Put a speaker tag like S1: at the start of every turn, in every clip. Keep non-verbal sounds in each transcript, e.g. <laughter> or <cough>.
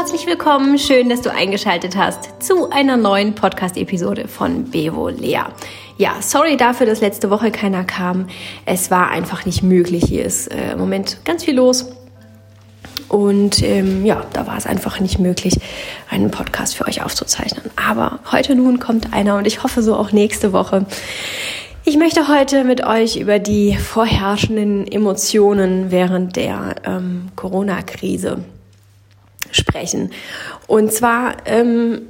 S1: herzlich willkommen. Schön, dass du eingeschaltet hast zu einer neuen Podcast-Episode von Bevo Lea. Ja, sorry dafür, dass letzte Woche keiner kam. Es war einfach nicht möglich. Hier ist äh, im Moment ganz viel los. Und ähm, ja, da war es einfach nicht möglich, einen Podcast für euch aufzuzeichnen. Aber heute nun kommt einer und ich hoffe so auch nächste Woche. Ich möchte heute mit euch über die vorherrschenden Emotionen während der ähm, Corona-Krise sprechen. Und zwar ähm,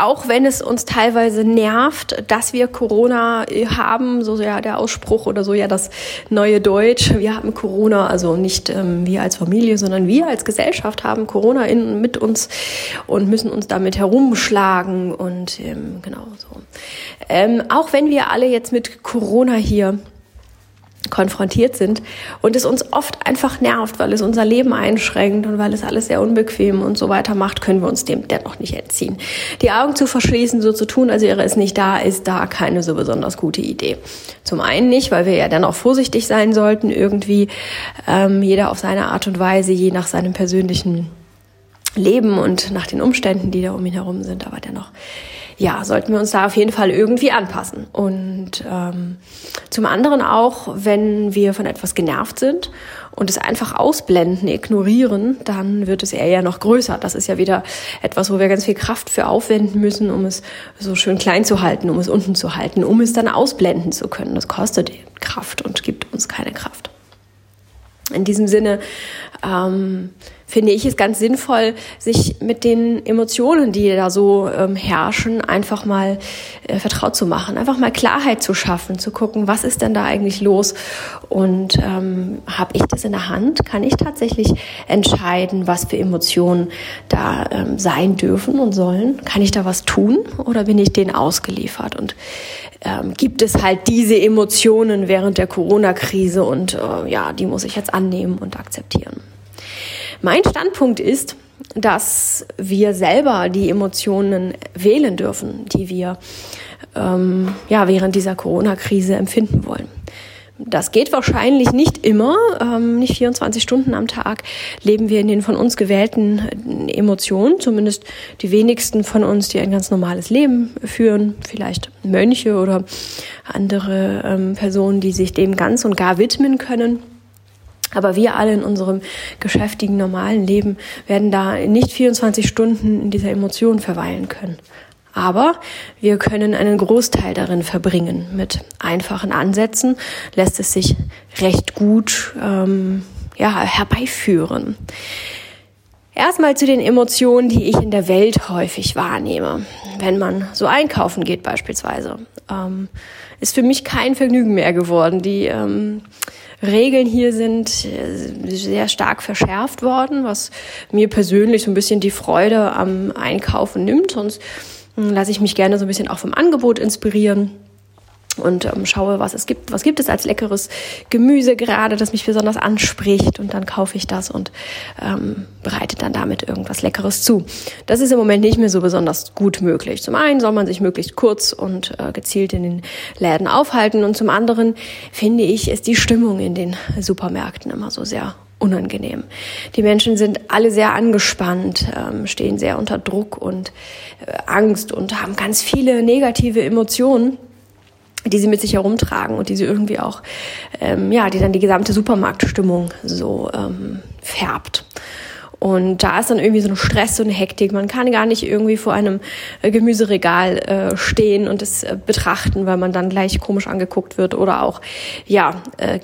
S1: auch wenn es uns teilweise nervt, dass wir Corona haben, so ja der Ausspruch oder so ja das neue Deutsch, wir haben Corona, also nicht ähm, wir als Familie, sondern wir als Gesellschaft haben Corona in, mit uns und müssen uns damit herumschlagen und ähm, genau so. Ähm, auch wenn wir alle jetzt mit Corona hier konfrontiert sind und es uns oft einfach nervt, weil es unser Leben einschränkt und weil es alles sehr unbequem und so weiter macht, können wir uns dem dennoch nicht entziehen. Die Augen zu verschließen, so zu tun, als wäre es nicht da, ist da keine so besonders gute Idee. Zum einen nicht, weil wir ja dennoch vorsichtig sein sollten, irgendwie ähm, jeder auf seine Art und Weise, je nach seinem persönlichen Leben und nach den Umständen, die da um ihn herum sind, aber dennoch ja, sollten wir uns da auf jeden Fall irgendwie anpassen. Und ähm, zum anderen auch, wenn wir von etwas genervt sind und es einfach ausblenden, ignorieren, dann wird es eher noch größer. Das ist ja wieder etwas, wo wir ganz viel Kraft für aufwenden müssen, um es so schön klein zu halten, um es unten zu halten, um es dann ausblenden zu können. Das kostet Kraft und gibt uns keine Kraft. In diesem Sinne ähm, finde ich es ganz sinnvoll, sich mit den Emotionen, die da so ähm, herrschen, einfach mal äh, vertraut zu machen, einfach mal Klarheit zu schaffen, zu gucken, was ist denn da eigentlich los und ähm, habe ich das in der Hand? Kann ich tatsächlich entscheiden, was für Emotionen da ähm, sein dürfen und sollen? Kann ich da was tun oder bin ich denen ausgeliefert? Und ähm, gibt es halt diese Emotionen während der Corona-Krise und äh, ja, die muss ich jetzt annehmen und akzeptieren. Mein Standpunkt ist, dass wir selber die Emotionen wählen dürfen, die wir ähm, ja, während dieser Corona-Krise empfinden wollen. Das geht wahrscheinlich nicht immer, ähm, nicht 24 Stunden am Tag leben wir in den von uns gewählten Emotionen, zumindest die wenigsten von uns, die ein ganz normales Leben führen, vielleicht Mönche oder andere ähm, Personen, die sich dem ganz und gar widmen können. Aber wir alle in unserem geschäftigen, normalen Leben werden da nicht 24 Stunden in dieser Emotion verweilen können. Aber wir können einen Großteil darin verbringen. Mit einfachen Ansätzen lässt es sich recht gut ähm, ja, herbeiführen. Erstmal zu den Emotionen, die ich in der Welt häufig wahrnehme. Wenn man so einkaufen geht beispielsweise, ähm, ist für mich kein Vergnügen mehr geworden. Die ähm, Regeln hier sind äh, sehr stark verschärft worden, was mir persönlich so ein bisschen die Freude am Einkaufen nimmt. Sonst hm, lasse ich mich gerne so ein bisschen auch vom Angebot inspirieren und ähm, schaue, was es gibt. Was gibt es als leckeres Gemüse gerade, das mich besonders anspricht und dann kaufe ich das und ähm, bereite dann damit irgendwas Leckeres zu. Das ist im Moment nicht mehr so besonders gut möglich. Zum einen soll man sich möglichst kurz und äh, gezielt in den Läden aufhalten und zum anderen finde ich, ist die Stimmung in den Supermärkten immer so sehr unangenehm. Die Menschen sind alle sehr angespannt, ähm, stehen sehr unter Druck und äh, Angst und haben ganz viele negative Emotionen die sie mit sich herumtragen und die sie irgendwie auch, ähm, ja, die dann die gesamte Supermarktstimmung so ähm, färbt. Und da ist dann irgendwie so ein Stress, so eine Hektik. Man kann gar nicht irgendwie vor einem äh, Gemüseregal äh, stehen und es äh, betrachten, weil man dann gleich komisch angeguckt wird oder auch, ja, äh,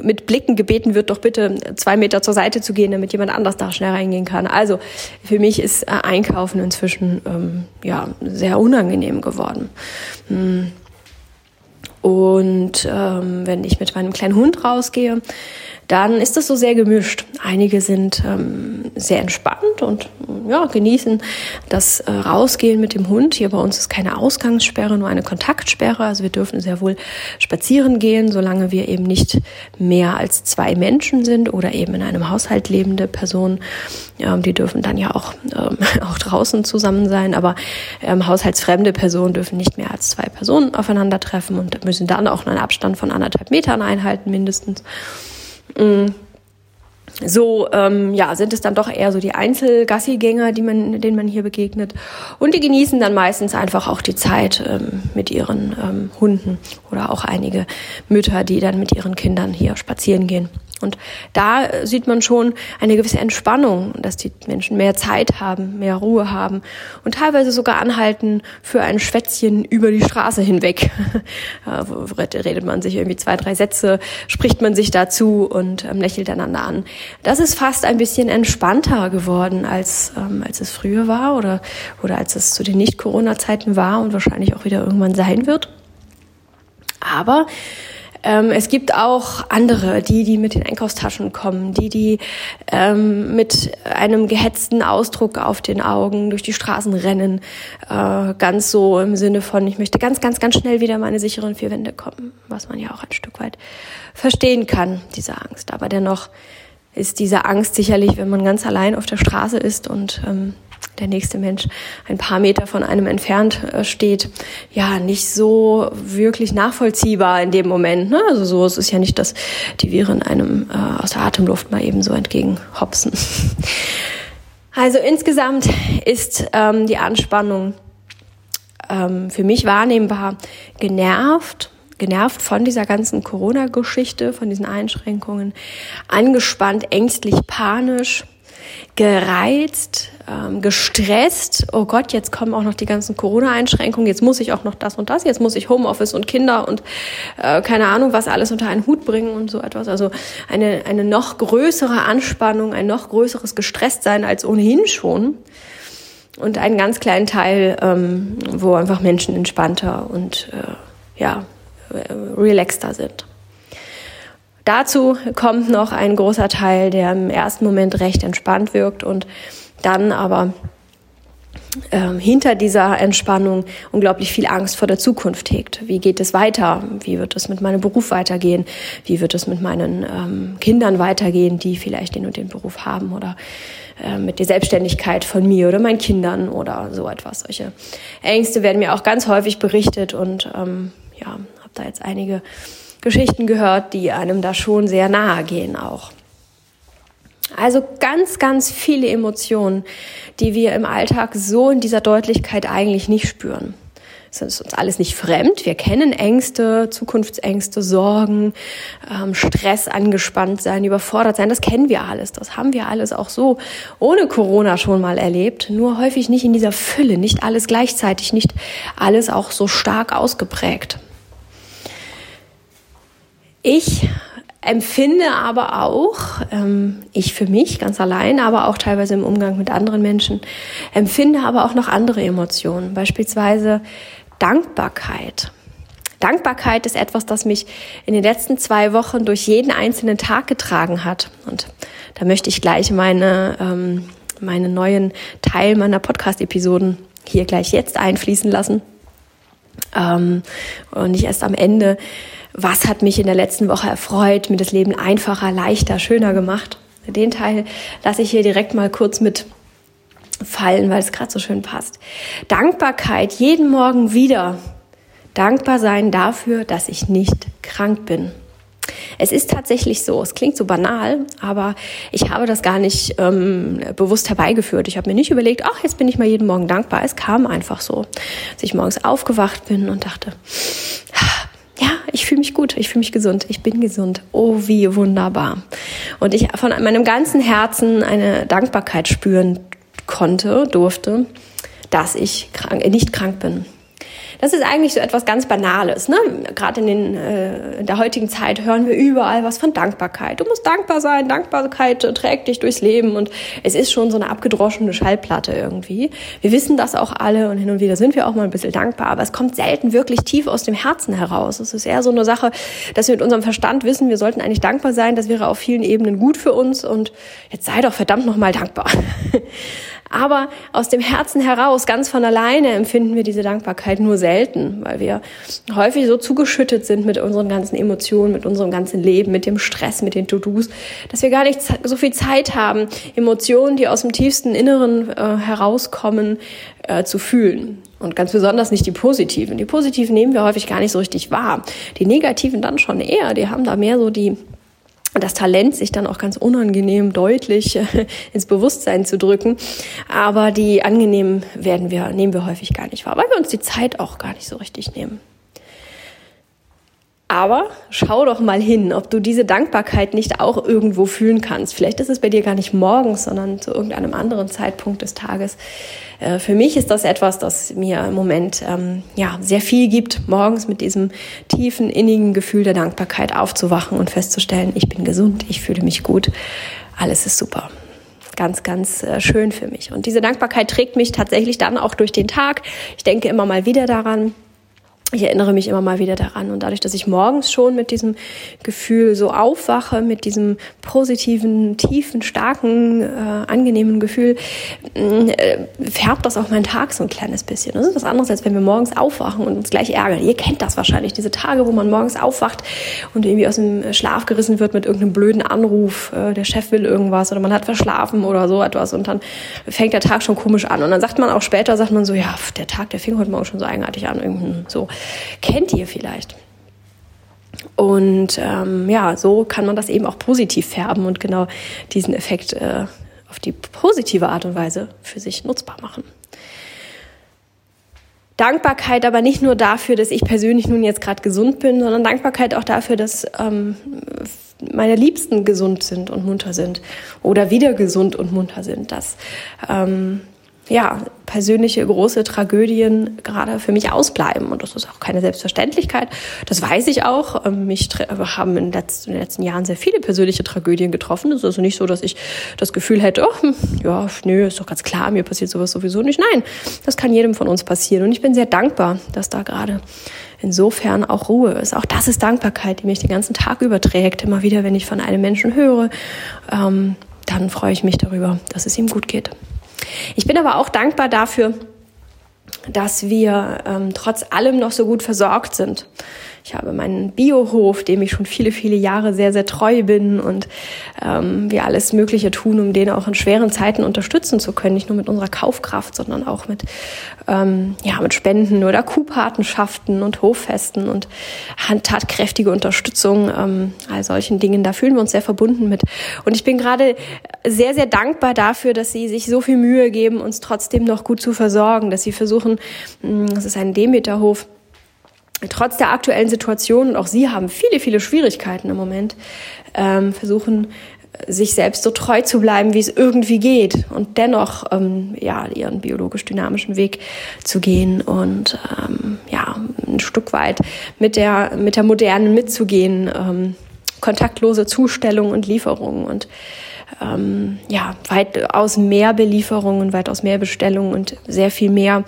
S1: mit Blicken gebeten wird, doch bitte zwei Meter zur Seite zu gehen, damit jemand anders da schnell reingehen kann. Also für mich ist äh, Einkaufen inzwischen, ähm, ja, sehr unangenehm geworden. Hm. Und ähm, wenn ich mit meinem kleinen Hund rausgehe, dann ist das so sehr gemischt. Einige sind ähm, sehr entspannt und ja, genießen das äh, Rausgehen mit dem Hund. Hier bei uns ist keine Ausgangssperre, nur eine Kontaktsperre. Also wir dürfen sehr wohl spazieren gehen, solange wir eben nicht mehr als zwei Menschen sind oder eben in einem Haushalt lebende Personen. Ähm, die dürfen dann ja auch, ähm, <laughs> auch draußen zusammen sein, aber ähm, haushaltsfremde Personen dürfen nicht mehr als zwei Personen aufeinandertreffen und müssen dann auch einen Abstand von anderthalb Metern einhalten mindestens. Mm. So ähm, ja, sind es dann doch eher so die Einzelgassigänger, die man, denen man hier begegnet. Und die genießen dann meistens einfach auch die Zeit ähm, mit ihren ähm, Hunden oder auch einige Mütter, die dann mit ihren Kindern hier spazieren gehen. Und da sieht man schon eine gewisse Entspannung, dass die Menschen mehr Zeit haben, mehr Ruhe haben und teilweise sogar anhalten für ein Schwätzchen über die Straße hinweg. <laughs> redet man sich irgendwie zwei, drei Sätze, spricht man sich dazu und ähm, lächelt einander an. Das ist fast ein bisschen entspannter geworden, als, ähm, als es früher war oder, oder als es zu den Nicht-Corona-Zeiten war und wahrscheinlich auch wieder irgendwann sein wird. Aber ähm, es gibt auch andere, die, die mit den Einkaufstaschen kommen, die, die ähm, mit einem gehetzten Ausdruck auf den Augen durch die Straßen rennen. Äh, ganz so im Sinne von, ich möchte ganz, ganz, ganz schnell wieder meine sicheren vier Wände kommen, was man ja auch ein Stück weit verstehen kann, diese Angst. Aber dennoch ist diese Angst sicherlich, wenn man ganz allein auf der Straße ist und ähm, der nächste Mensch ein paar Meter von einem entfernt äh, steht, ja, nicht so wirklich nachvollziehbar in dem Moment. Ne? Also so, es ist ja nicht, dass die Viren einem äh, aus der Atemluft mal eben so entgegenhopsen. <laughs> Also insgesamt ist ähm, die Anspannung ähm, für mich wahrnehmbar genervt, genervt von dieser ganzen Corona-Geschichte, von diesen Einschränkungen, angespannt, ängstlich, panisch gereizt, ähm, gestresst. Oh Gott, jetzt kommen auch noch die ganzen Corona-Einschränkungen. Jetzt muss ich auch noch das und das. Jetzt muss ich Homeoffice und Kinder und äh, keine Ahnung, was alles unter einen Hut bringen und so etwas. Also eine, eine noch größere Anspannung, ein noch größeres Gestresstsein als ohnehin schon. Und einen ganz kleinen Teil, ähm, wo einfach Menschen entspannter und äh, ja, äh, relaxter sind. Dazu kommt noch ein großer Teil, der im ersten Moment recht entspannt wirkt und dann aber ähm, hinter dieser Entspannung unglaublich viel Angst vor der Zukunft hegt. Wie geht es weiter? Wie wird es mit meinem Beruf weitergehen? Wie wird es mit meinen ähm, Kindern weitergehen, die vielleicht den und den Beruf haben oder äh, mit der Selbstständigkeit von mir oder meinen Kindern oder so etwas. Solche Ängste werden mir auch ganz häufig berichtet und ähm, ja, habe da jetzt einige Geschichten gehört, die einem da schon sehr nahe gehen auch. Also ganz, ganz viele Emotionen, die wir im Alltag so in dieser Deutlichkeit eigentlich nicht spüren. Es ist uns alles nicht fremd. Wir kennen Ängste, Zukunftsängste, Sorgen, ähm, Stress, angespannt sein, überfordert sein. Das kennen wir alles. Das haben wir alles auch so ohne Corona schon mal erlebt. Nur häufig nicht in dieser Fülle, nicht alles gleichzeitig, nicht alles auch so stark ausgeprägt. Ich empfinde aber auch, ähm, ich für mich ganz allein, aber auch teilweise im Umgang mit anderen Menschen, empfinde aber auch noch andere Emotionen, beispielsweise Dankbarkeit. Dankbarkeit ist etwas, das mich in den letzten zwei Wochen durch jeden einzelnen Tag getragen hat. Und da möchte ich gleich meine, ähm, meine neuen Teil meiner Podcast-Episoden hier gleich jetzt einfließen lassen. Ähm, und nicht erst am Ende was hat mich in der letzten Woche erfreut, mir das Leben einfacher, leichter, schöner gemacht. Den Teil lasse ich hier direkt mal kurz mit fallen, weil es gerade so schön passt. Dankbarkeit jeden Morgen wieder. Dankbar sein dafür, dass ich nicht krank bin. Es ist tatsächlich so, es klingt so banal, aber ich habe das gar nicht ähm, bewusst herbeigeführt. Ich habe mir nicht überlegt, ach, jetzt bin ich mal jeden Morgen dankbar. Es kam einfach so, dass ich morgens aufgewacht bin und dachte, ja, ich fühle mich gut, ich fühle mich gesund, ich bin gesund. Oh, wie wunderbar. Und ich von meinem ganzen Herzen eine Dankbarkeit spüren konnte, durfte, dass ich krank, nicht krank bin. Das ist eigentlich so etwas ganz Banales. Ne? Gerade in, den, äh, in der heutigen Zeit hören wir überall was von Dankbarkeit. Du musst dankbar sein, Dankbarkeit trägt dich durchs Leben und es ist schon so eine abgedroschene Schallplatte irgendwie. Wir wissen das auch alle und hin und wieder sind wir auch mal ein bisschen dankbar, aber es kommt selten wirklich tief aus dem Herzen heraus. Es ist eher so eine Sache, dass wir mit unserem Verstand wissen, wir sollten eigentlich dankbar sein, das wäre auf vielen Ebenen gut für uns und jetzt sei doch verdammt nochmal dankbar. <laughs> Aber aus dem Herzen heraus, ganz von alleine, empfinden wir diese Dankbarkeit nur selten, weil wir häufig so zugeschüttet sind mit unseren ganzen Emotionen, mit unserem ganzen Leben, mit dem Stress, mit den To-Dos, dass wir gar nicht so viel Zeit haben, Emotionen, die aus dem tiefsten Inneren äh, herauskommen, äh, zu fühlen. Und ganz besonders nicht die positiven. Die positiven nehmen wir häufig gar nicht so richtig wahr. Die negativen dann schon eher. Die haben da mehr so die das Talent, sich dann auch ganz unangenehm deutlich äh, ins Bewusstsein zu drücken. Aber die angenehmen werden wir, nehmen wir häufig gar nicht wahr, weil wir uns die Zeit auch gar nicht so richtig nehmen. Aber schau doch mal hin, ob du diese Dankbarkeit nicht auch irgendwo fühlen kannst. Vielleicht ist es bei dir gar nicht morgens, sondern zu irgendeinem anderen Zeitpunkt des Tages. Äh, für mich ist das etwas, das mir im Moment ähm, ja sehr viel gibt, morgens mit diesem tiefen innigen Gefühl der Dankbarkeit aufzuwachen und festzustellen, ich bin gesund, ich fühle mich gut, alles ist super ganz, ganz äh, schön für mich. Und diese Dankbarkeit trägt mich tatsächlich dann auch durch den Tag. Ich denke immer mal wieder daran, ich erinnere mich immer mal wieder daran. Und dadurch, dass ich morgens schon mit diesem Gefühl so aufwache, mit diesem positiven, tiefen, starken, äh, angenehmen Gefühl, äh, färbt das auch meinen Tag so ein kleines bisschen. Das ist was anderes, als wenn wir morgens aufwachen und uns gleich ärgern. Ihr kennt das wahrscheinlich, diese Tage, wo man morgens aufwacht und irgendwie aus dem Schlaf gerissen wird mit irgendeinem blöden Anruf, äh, der Chef will irgendwas oder man hat verschlafen oder so etwas und dann fängt der Tag schon komisch an. Und dann sagt man auch später, sagt man so, ja, der Tag, der fing heute Morgen schon so eigenartig an, irgendwie so kennt ihr vielleicht. Und ähm, ja, so kann man das eben auch positiv färben und genau diesen Effekt äh, auf die positive Art und Weise für sich nutzbar machen. Dankbarkeit aber nicht nur dafür, dass ich persönlich nun jetzt gerade gesund bin, sondern Dankbarkeit auch dafür, dass ähm, meine Liebsten gesund sind und munter sind oder wieder gesund und munter sind, dass ähm, ja, persönliche große Tragödien gerade für mich ausbleiben. Und das ist auch keine Selbstverständlichkeit. Das weiß ich auch. Ähm, mich haben in, den letzten Jahren sehr viele persönliche Tragödien getroffen. Es ist also nicht so, dass ich das Gefühl hätte, oh, ja, nö, ist doch ganz klar, mir passiert sowas sowieso nicht. Nein, das kann jedem von uns passieren. Und ich bin sehr dankbar, dass da gerade insofern auch Ruhe ist. Auch das ist Dankbarkeit, die mich den ganzen Tag überträgt. Immer wieder, wenn ich von einem Menschen höre, ähm, dann freue ich mich darüber, dass es ihm gut geht. Ich bin aber auch dankbar dafür, dass wir ähm, trotz allem noch so gut versorgt sind. Ich habe meinen Biohof, dem ich schon viele, viele Jahre sehr, sehr treu bin und ähm, wir alles Mögliche tun, um den auch in schweren Zeiten unterstützen zu können. Nicht nur mit unserer Kaufkraft, sondern auch mit, ähm, ja, mit Spenden oder Kuhpatenschaften und Hoffesten und tatkräftige Unterstützung, ähm, all solchen Dingen. Da fühlen wir uns sehr verbunden mit. Und ich bin gerade sehr, sehr dankbar dafür, dass Sie sich so viel Mühe geben, uns trotzdem noch gut zu versorgen, dass Sie versuchen, das ist ein Demeterhof, trotz der aktuellen Situation, und auch Sie haben viele, viele Schwierigkeiten im Moment, ähm, versuchen, sich selbst so treu zu bleiben, wie es irgendwie geht und dennoch ähm, ja ihren biologisch dynamischen Weg zu gehen und ähm, ja ein Stück weit mit der mit der modernen mitzugehen, ähm, kontaktlose Zustellung und Lieferung und ähm, ja weitaus mehr Belieferungen, weitaus mehr Bestellungen und sehr viel mehr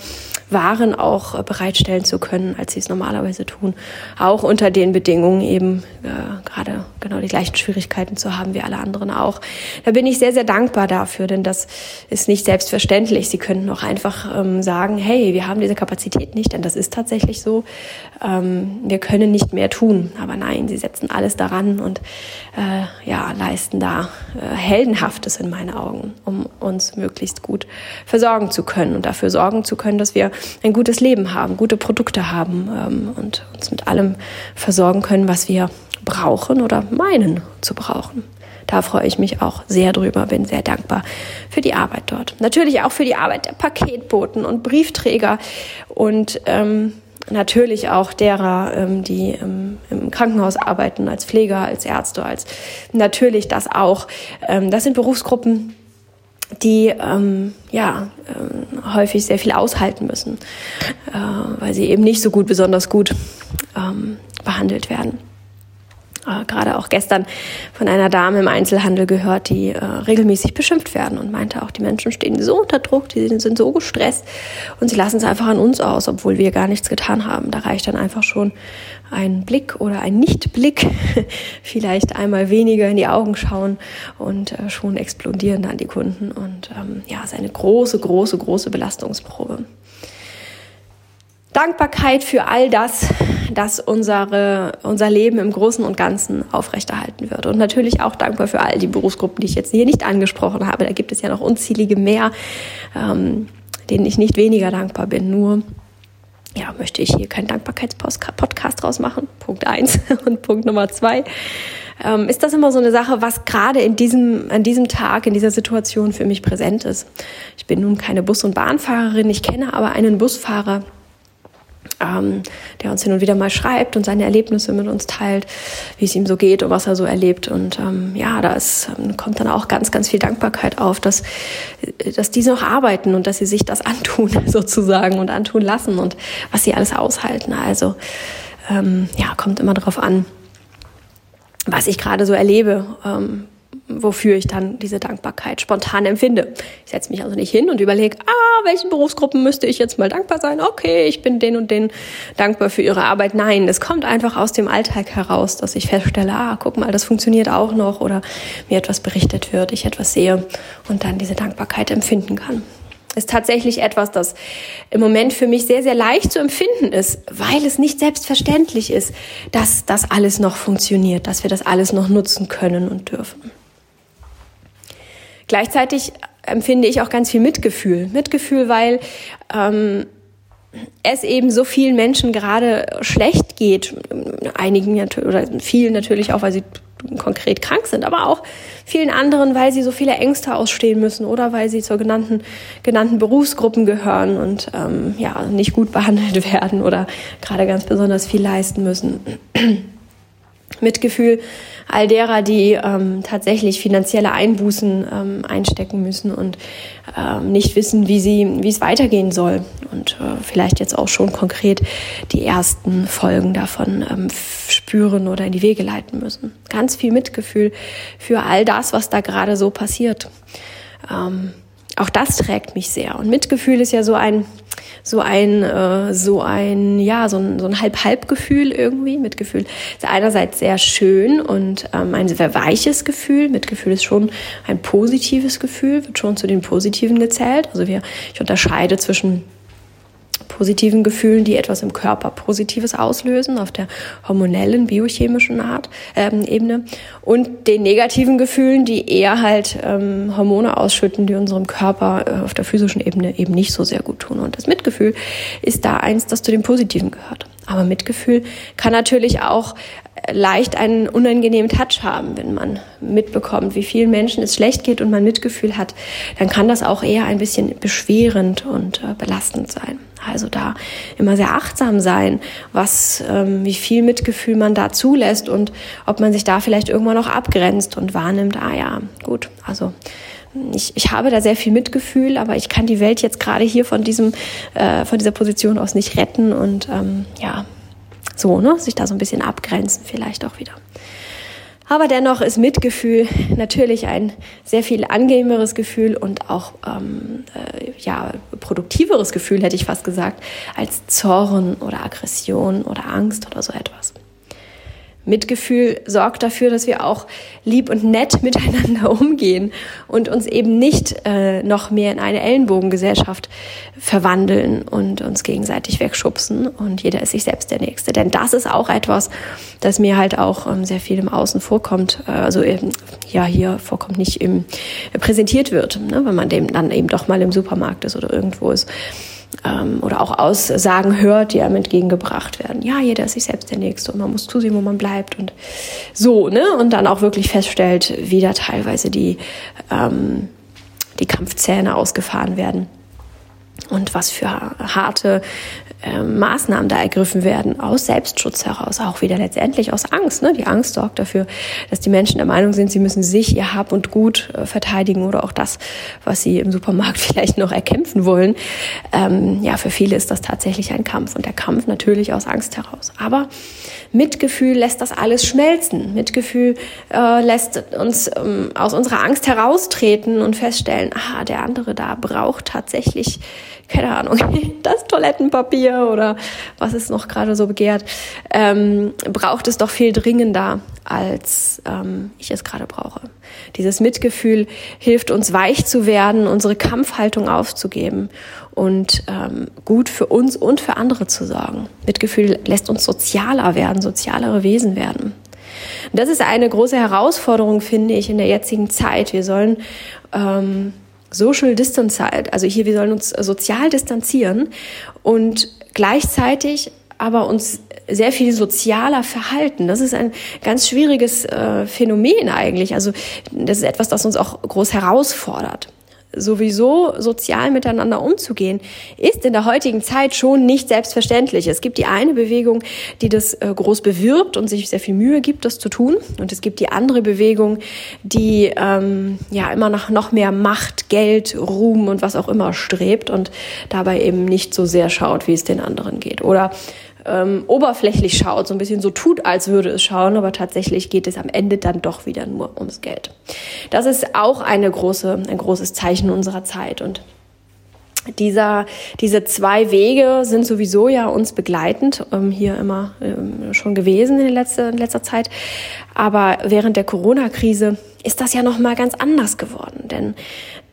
S1: waren auch äh, bereitstellen zu können, als sie es normalerweise tun. Auch unter den Bedingungen eben äh, gerade genau die gleichen Schwierigkeiten zu haben wie alle anderen auch. Da bin ich sehr, sehr dankbar dafür, denn das ist nicht selbstverständlich. Sie könnten auch einfach ähm, sagen, hey, wir haben diese Kapazität nicht, denn das ist tatsächlich so. Ähm, wir können nicht mehr tun. Aber nein, sie setzen alles daran und äh, ja, leisten da äh, Heldenhaftes in meinen Augen, um uns möglichst gut versorgen zu können und dafür sorgen zu können, dass wir ein gutes Leben haben, gute Produkte haben ähm, und uns mit allem versorgen können, was wir brauchen oder meinen zu brauchen. Da freue ich mich auch sehr drüber, bin sehr dankbar für die Arbeit dort. Natürlich auch für die Arbeit der Paketboten und Briefträger und ähm, natürlich auch derer, ähm, die ähm, im Krankenhaus arbeiten, als Pfleger, als Ärzte, als natürlich das auch. Ähm, das sind Berufsgruppen, die ähm, ja äh, häufig sehr viel aushalten müssen, äh, weil sie eben nicht so gut, besonders gut ähm, behandelt werden äh, gerade auch gestern von einer Dame im Einzelhandel gehört, die äh, regelmäßig beschimpft werden und meinte auch, die Menschen stehen so unter Druck, die sind so gestresst und sie lassen es einfach an uns aus, obwohl wir gar nichts getan haben. Da reicht dann einfach schon ein Blick oder ein Nichtblick, <laughs> vielleicht einmal weniger in die Augen schauen und äh, schon explodieren dann die Kunden. Und ähm, ja, es ist eine große, große, große Belastungsprobe. Dankbarkeit für all das, dass unsere, unser Leben im Großen und Ganzen aufrechterhalten wird. Und natürlich auch dankbar für all die Berufsgruppen, die ich jetzt hier nicht angesprochen habe. Da gibt es ja noch unzählige mehr, ähm, denen ich nicht weniger dankbar bin. Nur ja, möchte ich hier keinen Dankbarkeitspodcast draus machen. Punkt eins <laughs> und Punkt Nummer zwei. Ähm, ist das immer so eine Sache, was gerade in diesem, an diesem Tag, in dieser Situation für mich präsent ist? Ich bin nun keine Bus- und Bahnfahrerin, ich kenne aber einen Busfahrer, ähm, der uns hin und wieder mal schreibt und seine Erlebnisse mit uns teilt, wie es ihm so geht und was er so erlebt. Und ähm, ja, da ähm, kommt dann auch ganz, ganz viel Dankbarkeit auf, dass, dass die noch arbeiten und dass sie sich das <laughs> antun <laughs> sozusagen und antun lassen und was sie alles aushalten. Also ähm, ja, kommt immer darauf an, was ich gerade so erlebe. Ähm, wofür ich dann diese Dankbarkeit spontan empfinde. Ich setze mich also nicht hin und überlege, ah, welchen Berufsgruppen müsste ich jetzt mal dankbar sein? Okay, ich bin den und den dankbar für ihre Arbeit. Nein, es kommt einfach aus dem Alltag heraus, dass ich feststelle, ah, guck mal, das funktioniert auch noch oder mir etwas berichtet wird, ich etwas sehe und dann diese Dankbarkeit empfinden kann ist tatsächlich etwas, das im Moment für mich sehr, sehr leicht zu empfinden ist, weil es nicht selbstverständlich ist, dass das alles noch funktioniert, dass wir das alles noch nutzen können und dürfen. Gleichzeitig empfinde ich auch ganz viel Mitgefühl. Mitgefühl, weil ähm, es eben so vielen Menschen gerade schlecht geht. Einigen oder vielen natürlich auch, weil sie konkret krank sind, aber auch vielen anderen, weil sie so viele Ängste ausstehen müssen oder weil sie zur genannten, genannten Berufsgruppen gehören und ähm, ja, nicht gut behandelt <laughs> werden oder gerade ganz besonders viel leisten müssen. <clears throat> Mitgefühl all derer, die ähm, tatsächlich finanzielle Einbußen ähm, einstecken müssen und ähm, nicht wissen, wie sie, wie es weitergehen soll und äh, vielleicht jetzt auch schon konkret die ersten Folgen davon ähm, spüren oder in die Wege leiten müssen. Ganz viel Mitgefühl für all das, was da gerade so passiert. Ähm, auch das trägt mich sehr. Und Mitgefühl ist ja so ein so ein, äh, so ein, ja, so ein, so ein Halb-Halb-Gefühl irgendwie. Mitgefühl ist einerseits sehr schön und ähm, ein sehr weiches Gefühl. Mitgefühl ist schon ein positives Gefühl, wird schon zu den positiven gezählt. Also wir, ich unterscheide zwischen positiven Gefühlen, die etwas im Körper Positives auslösen, auf der hormonellen, biochemischen Art, ähm, Ebene, und den negativen Gefühlen, die eher halt ähm, Hormone ausschütten, die unserem Körper äh, auf der physischen Ebene eben nicht so sehr gut tun. Und das Mitgefühl ist da eins, das zu den Positiven gehört. Aber Mitgefühl kann natürlich auch leicht einen unangenehmen Touch haben, wenn man mitbekommt, wie vielen Menschen es schlecht geht und man Mitgefühl hat, dann kann das auch eher ein bisschen beschwerend und äh, belastend sein. Also da immer sehr achtsam sein, was, ähm, wie viel Mitgefühl man da zulässt und ob man sich da vielleicht irgendwann noch abgrenzt und wahrnimmt, ah ja, gut, also ich, ich habe da sehr viel Mitgefühl, aber ich kann die Welt jetzt gerade hier von diesem, äh, von dieser Position aus nicht retten und ähm, ja, so, ne, sich da so ein bisschen abgrenzen vielleicht auch wieder. Aber dennoch ist Mitgefühl natürlich ein sehr viel angenehmeres Gefühl und auch ähm, äh, ja produktiveres Gefühl, hätte ich fast gesagt, als Zorn oder Aggression oder Angst oder so etwas. Mitgefühl sorgt dafür, dass wir auch lieb und nett <laughs> miteinander umgehen und uns eben nicht äh, noch mehr in eine Ellenbogengesellschaft verwandeln und uns gegenseitig wegschubsen und jeder ist sich selbst der Nächste. Denn das ist auch etwas, das mir halt auch ähm, sehr viel im Außen vorkommt, äh, also eben, ja hier vorkommt, nicht im, äh, präsentiert wird, ne, wenn man dem dann eben doch mal im Supermarkt ist oder irgendwo ist ähm, oder auch Aussagen hört, die einem entgegengebracht werden. Ja, jeder ist sich selbst der Nächste und man muss zusehen, wo man bleibt und so, ne? Und dann auch wirklich feststellt, wie da teilweise die, ähm, die Kampfzähne ausgefahren werden und was für harte äh, Maßnahmen da ergriffen werden, aus Selbstschutz heraus, auch wieder letztendlich aus Angst. Ne? Die Angst sorgt dafür, dass die Menschen der Meinung sind, sie müssen sich, ihr Hab und Gut äh, verteidigen oder auch das, was sie im Supermarkt <laughs> vielleicht noch erkämpfen wollen. Ähm, ja, für viele ist das tatsächlich ein Kampf und der Kampf natürlich aus Angst heraus. Aber Mitgefühl lässt das alles schmelzen. Mitgefühl äh, lässt uns ähm, aus unserer Angst heraustreten und feststellen, aha, der andere da braucht tatsächlich, keine Ahnung, <laughs> das Toilettenpapier oder was ist noch gerade so begehrt, ähm, braucht es doch viel dringender, als ähm, ich es gerade brauche. Dieses Mitgefühl hilft uns weich zu werden, unsere Kampfhaltung aufzugeben und ähm, gut für uns und für andere zu sorgen. Mitgefühl lässt uns sozialer werden, sozialere Wesen werden. das ist eine große Herausforderung, finde ich, in der jetzigen Zeit. Wir sollen ähm, Social Distance, also hier, wir sollen uns sozial distanzieren und gleichzeitig aber uns sehr viel sozialer verhalten. Das ist ein ganz schwieriges äh, Phänomen eigentlich. Also das ist etwas, das uns auch groß herausfordert sowieso sozial miteinander umzugehen, ist in der heutigen Zeit schon nicht selbstverständlich. Es gibt die eine Bewegung, die das äh, groß bewirbt und sich sehr viel Mühe gibt, das zu tun. Und es gibt die andere Bewegung, die ähm, ja immer nach noch mehr Macht, Geld, Ruhm und was auch immer strebt und dabei eben nicht so sehr schaut, wie es den anderen geht. Oder ähm, oberflächlich schaut, so ein bisschen so tut, als würde es schauen, aber tatsächlich geht es am Ende dann doch wieder nur ums Geld. Das ist auch eine große, ein großes Zeichen unserer Zeit und dieser, diese zwei Wege sind sowieso ja uns begleitend, ähm, hier immer ähm, schon gewesen in, letzter, in letzter Zeit. Aber während der Corona-Krise ist das ja noch mal ganz anders geworden, denn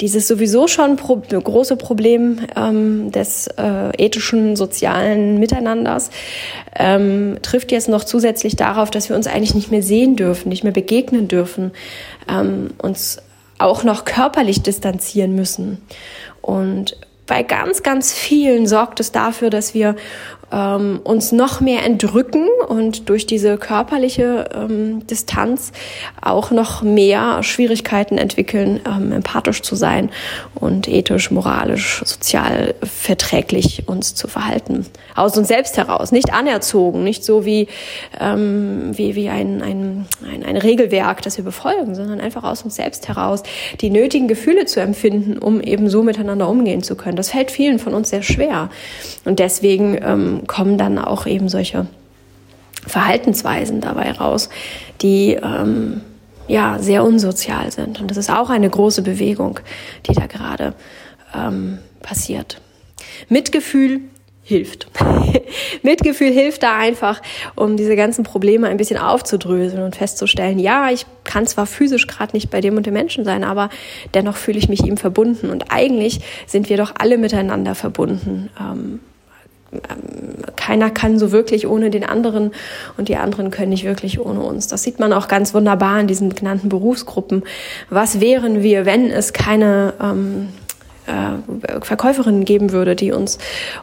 S1: dieses sowieso schon pro große Problem ähm, des äh, ethischen, sozialen Miteinanders ähm, trifft jetzt noch zusätzlich darauf, dass wir uns eigentlich nicht mehr sehen dürfen, nicht mehr begegnen dürfen, ähm, uns auch noch körperlich distanzieren müssen. Und bei ganz, ganz vielen sorgt es dafür, dass wir ähm, uns noch mehr entrücken und durch diese körperliche ähm, Distanz auch noch mehr Schwierigkeiten entwickeln, ähm, empathisch zu sein und ethisch, moralisch, sozial verträglich uns zu verhalten. Aus uns selbst heraus, nicht anerzogen, nicht so wie, ähm, wie, wie ein, ein, ein, ein Regelwerk, das wir befolgen, sondern einfach aus uns selbst heraus die nötigen Gefühle zu empfinden, um eben so miteinander umgehen zu können. Das fällt vielen von uns sehr schwer. Und deswegen ähm, kommen dann auch eben solche Verhaltensweisen dabei raus, die ähm, ja sehr unsozial sind. Und das ist auch eine große Bewegung, die da gerade ähm, passiert. Mitgefühl hilft. <laughs> Mitgefühl hilft da einfach, um diese ganzen Probleme ein bisschen aufzudröseln und festzustellen, ja, ich kann zwar physisch gerade nicht bei dem und dem Menschen sein, aber dennoch fühle ich mich ihm verbunden. Und eigentlich sind wir doch alle miteinander verbunden. Ähm, keiner kann so wirklich ohne den anderen und die anderen können nicht wirklich ohne uns. Das sieht man auch ganz wunderbar in diesen genannten Berufsgruppen. Was wären wir, wenn es keine ähm, äh, Verkäuferinnen geben würde, die uns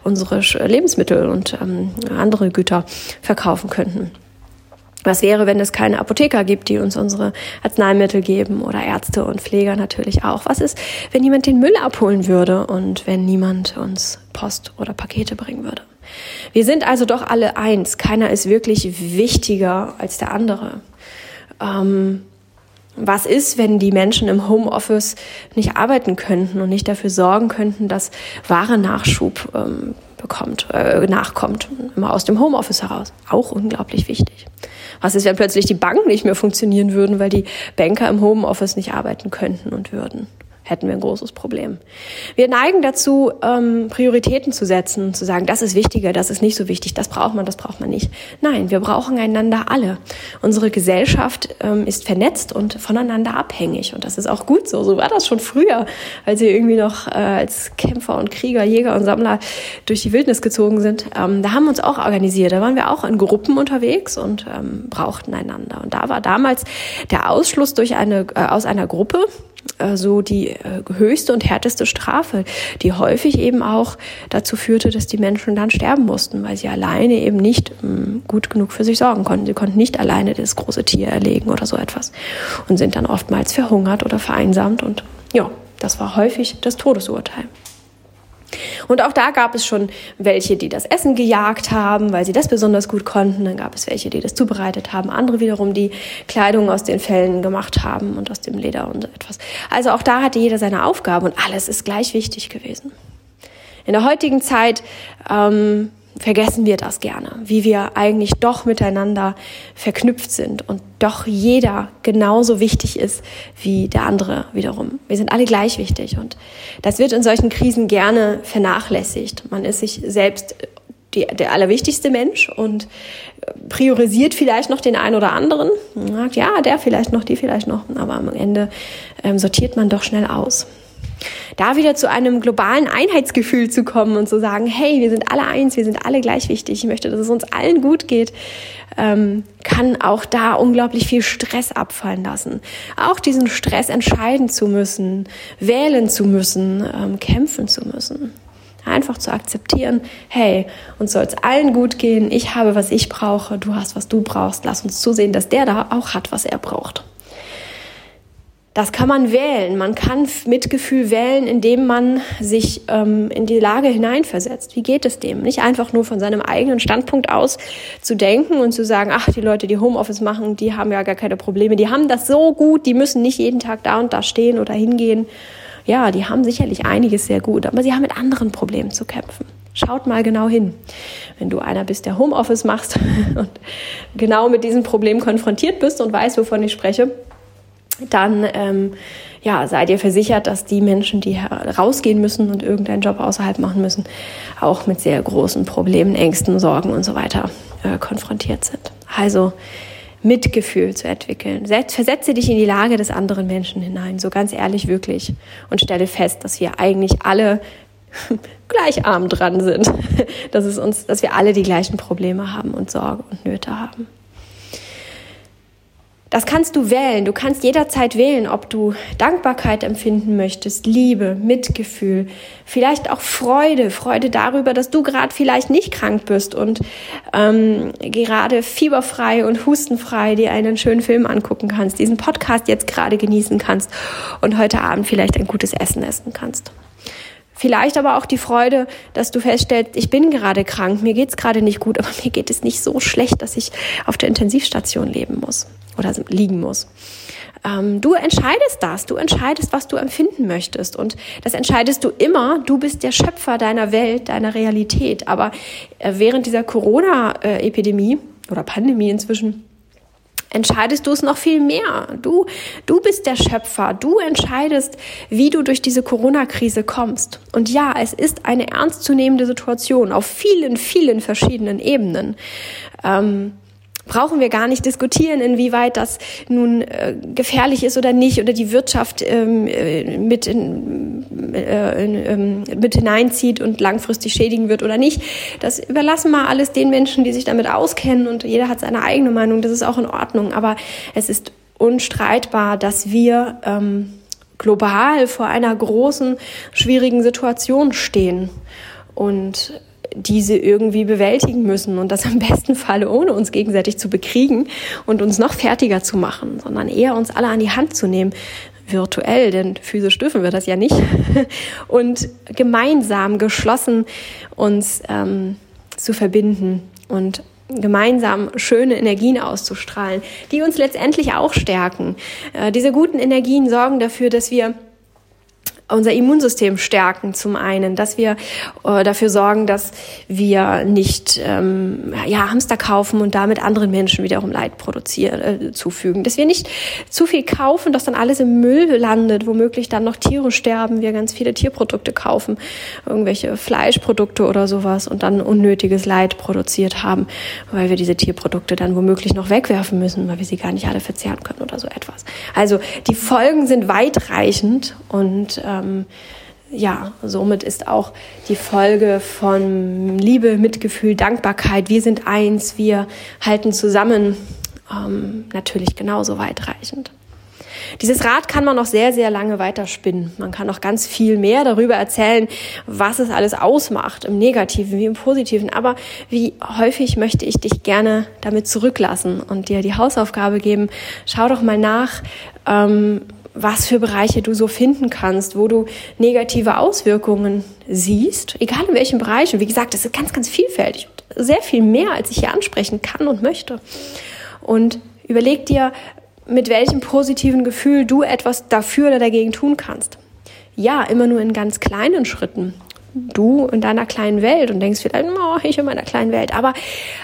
S1: unsere Lebensmittel und ähm, andere Güter verkaufen könnten? Was wäre, wenn es keine Apotheker gibt, die uns unsere Arzneimittel geben oder Ärzte und Pfleger natürlich auch? Was ist, wenn niemand den Müll abholen würde und wenn niemand uns Post oder Pakete bringen würde? Wir sind also doch alle eins. Keiner ist wirklich wichtiger als der andere. Ähm, was ist, wenn die Menschen im Homeoffice nicht arbeiten könnten und nicht dafür sorgen könnten, dass wahre Nachschub ähm, bekommt, äh, nachkommt, immer aus dem Homeoffice heraus? Auch unglaublich wichtig. Was ist, wenn plötzlich die Banken nicht mehr funktionieren würden, weil die Banker im Homeoffice nicht arbeiten könnten und würden? Hätten wir ein großes Problem. Wir neigen dazu, ähm, Prioritäten zu setzen, zu sagen, das ist wichtiger, das ist nicht so wichtig, das braucht man, das braucht man nicht. Nein, wir brauchen einander alle. Unsere Gesellschaft ähm, ist vernetzt und voneinander abhängig und das ist auch gut so. So war das schon früher, als wir irgendwie noch äh, als Kämpfer und Krieger, Jäger und Sammler durch die Wildnis gezogen sind. Ähm, da haben wir uns auch organisiert, da waren wir auch in Gruppen unterwegs und ähm, brauchten einander. Und da war damals der Ausschluss durch eine, äh, aus einer Gruppe äh, so die äh, höchste und härteste Strafe, die häufig eben auch dazu führte, dass die Menschen dann sterben mussten, weil sie alleine eben nicht ähm, gut genug für sich sorgen konnten. Sie konnten nicht alleine das große Tier erlegen oder so etwas und sind dann oftmals verhungert oder vereinsamt und ja, das war häufig das Todesurteil. Und auch da gab es schon welche, die das Essen gejagt haben, weil sie das besonders gut konnten. Dann gab es welche, die das zubereitet haben. Andere wiederum, die Kleidung aus den Fellen gemacht haben und aus dem Leder und so etwas. Also auch da hatte jeder seine Aufgabe und alles ist gleich wichtig gewesen. In der heutigen Zeit ähm, vergessen wir das gerne, wie wir eigentlich doch miteinander verknüpft sind und doch jeder genauso wichtig ist wie der andere wiederum. Wir sind alle gleich wichtig und das wird in solchen Krisen gerne vernachlässigt. Man ist sich selbst die, der allerwichtigste Mensch und priorisiert vielleicht noch den einen oder anderen. Man sagt, ja, der vielleicht noch, die vielleicht noch, aber am Ende ähm, sortiert man doch schnell aus da wieder zu einem globalen Einheitsgefühl zu kommen und zu sagen, hey, wir sind alle eins, wir sind alle gleich wichtig, ich möchte, dass es uns allen gut geht, ähm, kann auch da unglaublich viel Stress abfallen lassen. Auch diesen Stress entscheiden zu müssen, wählen zu müssen, ähm, kämpfen zu müssen. Einfach zu akzeptieren, hey, uns soll es allen gut gehen, ich habe, was ich brauche, du hast, was du brauchst, lass uns zusehen, dass der da auch hat, was er braucht. Das kann man wählen. Man kann Mitgefühl wählen, indem man sich ähm, in die Lage hineinversetzt. Wie geht es dem? Nicht einfach nur von seinem eigenen Standpunkt aus zu denken und zu sagen, ach, die Leute, die Homeoffice machen, die haben ja gar keine Probleme. Die haben das so gut, die müssen nicht jeden Tag da und da stehen oder hingehen. Ja, die haben sicherlich einiges sehr gut, aber sie haben mit anderen Problemen zu kämpfen. Schaut mal genau hin. Wenn du einer bist, der Homeoffice machst <laughs> und genau mit diesem Problem konfrontiert bist und weißt, wovon ich spreche, dann ähm, ja, seid ihr versichert, dass die Menschen, die rausgehen müssen und irgendeinen Job außerhalb machen müssen, auch mit sehr großen Problemen, Ängsten, Sorgen und so weiter äh, konfrontiert sind. Also Mitgefühl zu entwickeln. versetze dich in die Lage des anderen Menschen hinein, so ganz ehrlich wirklich, und stelle fest, dass wir eigentlich alle <laughs> gleich arm dran sind, <laughs> dass es uns, dass wir alle die gleichen Probleme haben und Sorge und Nöte haben. Das kannst du wählen. Du kannst jederzeit wählen, ob du Dankbarkeit empfinden möchtest, Liebe, Mitgefühl, vielleicht auch Freude, Freude darüber, dass du gerade vielleicht nicht krank bist und ähm, gerade fieberfrei und hustenfrei dir einen schönen Film angucken kannst, diesen Podcast jetzt gerade genießen kannst und heute Abend vielleicht ein gutes Essen essen kannst. Vielleicht aber auch die Freude, dass du feststellst, ich bin gerade krank, mir geht's gerade nicht gut, <laughs> aber mir geht es nicht so schlecht, dass ich auf der Intensivstation leben muss oder liegen muss. Ähm, du entscheidest das, du entscheidest, was du empfinden möchtest. Und das entscheidest du immer. Du bist der Schöpfer deiner Welt, deiner Realität. Aber äh, während dieser Corona-Epidemie oder Pandemie inzwischen, entscheidest du es noch viel mehr. Du, du bist der Schöpfer. Du entscheidest, wie du durch diese Corona-Krise kommst. Und ja, es ist eine ernstzunehmende Situation auf vielen, vielen verschiedenen Ebenen. Ähm, brauchen wir gar nicht diskutieren, inwieweit das nun äh, gefährlich ist oder nicht oder die Wirtschaft ähm, äh, mit, in, äh, in, äh, mit hineinzieht und langfristig schädigen wird oder nicht. Das überlassen wir alles den Menschen, die sich damit auskennen und jeder hat seine eigene Meinung. Das ist auch in Ordnung. Aber es ist unstreitbar, dass wir ähm, global vor einer großen, schwierigen Situation stehen. Und diese irgendwie bewältigen müssen und das im besten Falle ohne uns gegenseitig zu bekriegen und uns noch fertiger zu machen, sondern eher uns alle an die Hand zu nehmen, virtuell, denn physisch dürfen wir das ja nicht, <laughs> und gemeinsam geschlossen uns ähm, zu verbinden und gemeinsam schöne Energien auszustrahlen, die uns letztendlich auch stärken. Äh, diese guten Energien sorgen dafür, dass wir unser Immunsystem stärken zum einen, dass wir äh, dafür sorgen, dass wir nicht ähm, ja, Hamster kaufen und damit anderen Menschen wiederum Leid produzieren, äh, zufügen. Dass wir nicht zu viel kaufen, dass dann alles im Müll landet, womöglich dann noch Tiere sterben, wir ganz viele Tierprodukte kaufen, irgendwelche Fleischprodukte oder sowas und dann unnötiges Leid produziert haben, weil wir diese Tierprodukte dann womöglich noch wegwerfen müssen, weil wir sie gar nicht alle verzehren können oder so etwas. Also die Folgen sind weitreichend und äh, ähm, ja, somit ist auch die Folge von Liebe, Mitgefühl, Dankbarkeit, wir sind eins, wir halten zusammen, ähm, natürlich genauso weitreichend. Dieses Rad kann man noch sehr, sehr lange weiterspinnen. Man kann noch ganz viel mehr darüber erzählen, was es alles ausmacht, im Negativen wie im Positiven. Aber wie häufig möchte ich dich gerne damit zurücklassen und dir die Hausaufgabe geben, schau doch mal nach, ähm, was für Bereiche du so finden kannst, wo du negative Auswirkungen siehst, egal in welchem Bereich. Und wie gesagt, das ist ganz, ganz vielfältig. Sehr viel mehr, als ich hier ansprechen kann und möchte. Und überleg dir, mit welchem positiven Gefühl du etwas dafür oder dagegen tun kannst. Ja, immer nur in ganz kleinen Schritten du in deiner kleinen Welt und denkst vielleicht, oh, ich in meiner kleinen Welt. Aber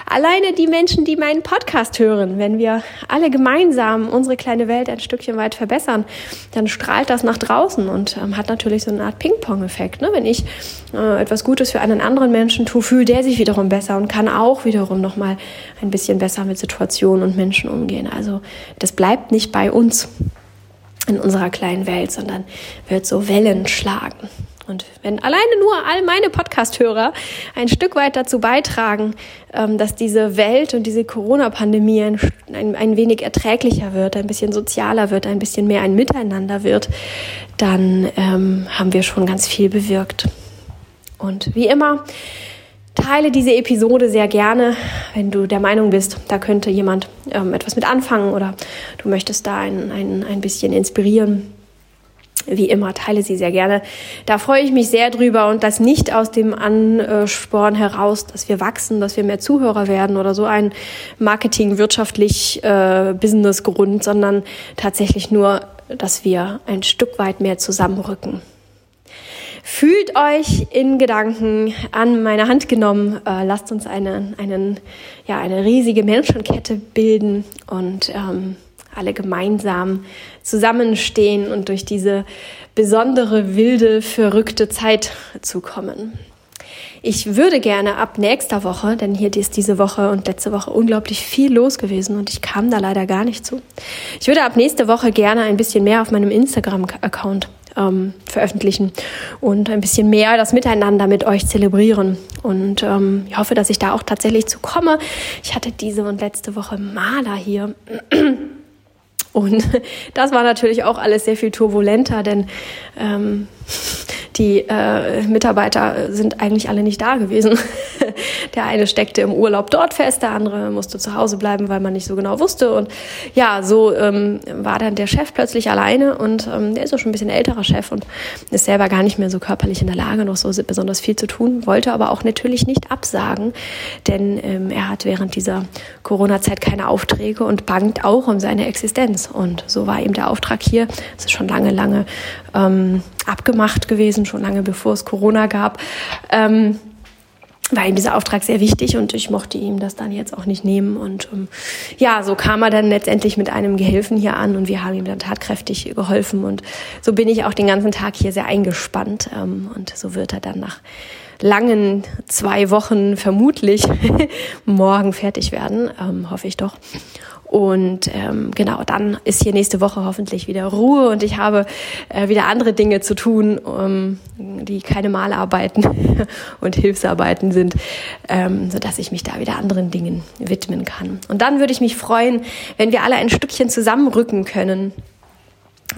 S1: alleine die Menschen, die meinen Podcast hören, wenn wir alle gemeinsam unsere kleine Welt ein Stückchen weit verbessern, dann strahlt das nach draußen und ähm, hat natürlich so eine Art Ping-Pong-Effekt. Ne? Wenn ich äh, etwas Gutes für einen anderen Menschen tue, fühlt der sich wiederum besser und kann auch wiederum nochmal ein bisschen besser mit Situationen und Menschen umgehen. Also das bleibt nicht bei uns in unserer kleinen Welt, sondern wird so Wellen schlagen. Und wenn alleine nur all meine Podcast-Hörer ein Stück weit dazu beitragen, ähm, dass diese Welt und diese Corona-Pandemie ein, ein, ein, wenig erträglicher wird, ein bisschen sozialer wird, ein bisschen mehr ein Miteinander wird, dann ähm, haben wir schon ganz viel bewirkt. Und wie immer, teile diese Episode sehr gerne, wenn du der Meinung bist, da könnte jemand ähm, etwas mit anfangen oder du möchtest da ein, ein, ein bisschen inspirieren wie immer, teile sie sehr gerne. Da freue ich mich sehr drüber und das nicht aus dem Ansporn heraus, dass wir wachsen, dass wir mehr Zuhörer werden oder so ein Marketing, wirtschaftlich, äh, Business-Grund, sondern tatsächlich nur, dass wir ein Stück weit mehr zusammenrücken. Fühlt euch in Gedanken an meine Hand genommen. Äh, lasst uns eine, einen, ja, eine riesige Menschenkette bilden und ähm, alle gemeinsam zusammenstehen und durch diese besondere, wilde, verrückte Zeit zu kommen. Ich würde gerne ab nächster Woche, denn hier ist diese Woche und letzte Woche unglaublich viel los gewesen und ich kam da leider gar nicht zu. Ich würde ab nächste Woche gerne ein bisschen mehr auf meinem Instagram-Account ähm, veröffentlichen und ein bisschen mehr das Miteinander mit euch zelebrieren. Und ähm, ich hoffe, dass ich da auch tatsächlich zu komme. Ich hatte diese und letzte Woche Maler hier. Und <laughs> das war natürlich auch alles sehr viel turbulenter, denn ähm, <laughs> die äh, Mitarbeiter sind eigentlich alle nicht da gewesen. <laughs> der eine steckte im Urlaub dort fest, der andere musste zu Hause bleiben, weil man nicht so genau wusste. Und ja, so ähm, war dann der Chef plötzlich alleine und ähm, der ist auch schon ein bisschen älterer Chef und ist selber gar nicht mehr so körperlich in der Lage, noch so besonders viel zu tun, wollte aber auch natürlich nicht absagen, denn ähm, er hat während dieser Corona-Zeit keine Aufträge und bangt auch um seine Existenz. Und so war ihm der Auftrag hier, das ist schon lange, lange ähm, abgemacht gewesen, schon lange bevor es Corona gab. Ähm, war ihm dieser Auftrag sehr wichtig und ich mochte ihm das dann jetzt auch nicht nehmen. Und ähm, ja, so kam er dann letztendlich mit einem Gehilfen hier an und wir haben ihm dann tatkräftig geholfen. Und so bin ich auch den ganzen Tag hier sehr eingespannt. Ähm, und so wird er dann nach langen zwei Wochen vermutlich <laughs> morgen fertig werden, ähm, hoffe ich doch. Und ähm, genau, dann ist hier nächste Woche hoffentlich wieder Ruhe und ich habe äh, wieder andere Dinge zu tun, ähm, die keine Malarbeiten <laughs> und Hilfsarbeiten sind, ähm, sodass ich mich da wieder anderen Dingen widmen kann. Und dann würde ich mich freuen, wenn wir alle ein Stückchen zusammenrücken können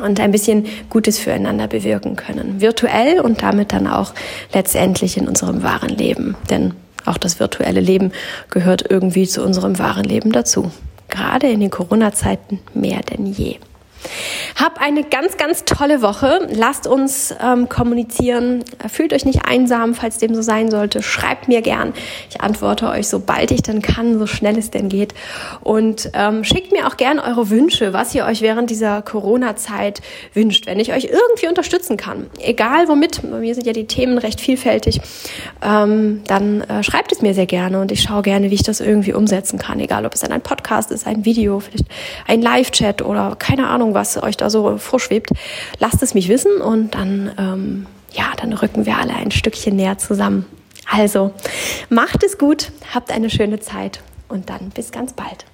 S1: und ein bisschen Gutes füreinander bewirken können. Virtuell und damit dann auch letztendlich in unserem wahren Leben. Denn auch das virtuelle Leben gehört irgendwie zu unserem wahren Leben dazu gerade in den Corona-Zeiten mehr denn je. Hab eine ganz, ganz tolle Woche. Lasst uns ähm, kommunizieren. Fühlt euch nicht einsam, falls dem so sein sollte. Schreibt mir gern. Ich antworte euch, sobald ich dann kann, so schnell es denn geht. Und ähm, schickt mir auch gern eure Wünsche, was ihr euch während dieser Corona-Zeit wünscht, wenn ich euch irgendwie unterstützen kann. Egal womit, bei mir sind ja die Themen recht vielfältig, ähm, dann äh, schreibt es mir sehr gerne und ich schaue gerne, wie ich das irgendwie umsetzen kann. Egal, ob es dann ein Podcast ist, ein Video, vielleicht ein Live-Chat oder keine Was euch da so vorschwebt, lasst es mich wissen und dann, ähm, ja, dann rücken wir alle ein Stückchen näher zusammen. Also, macht es gut, habt eine schöne Zeit und dann bis ganz bald.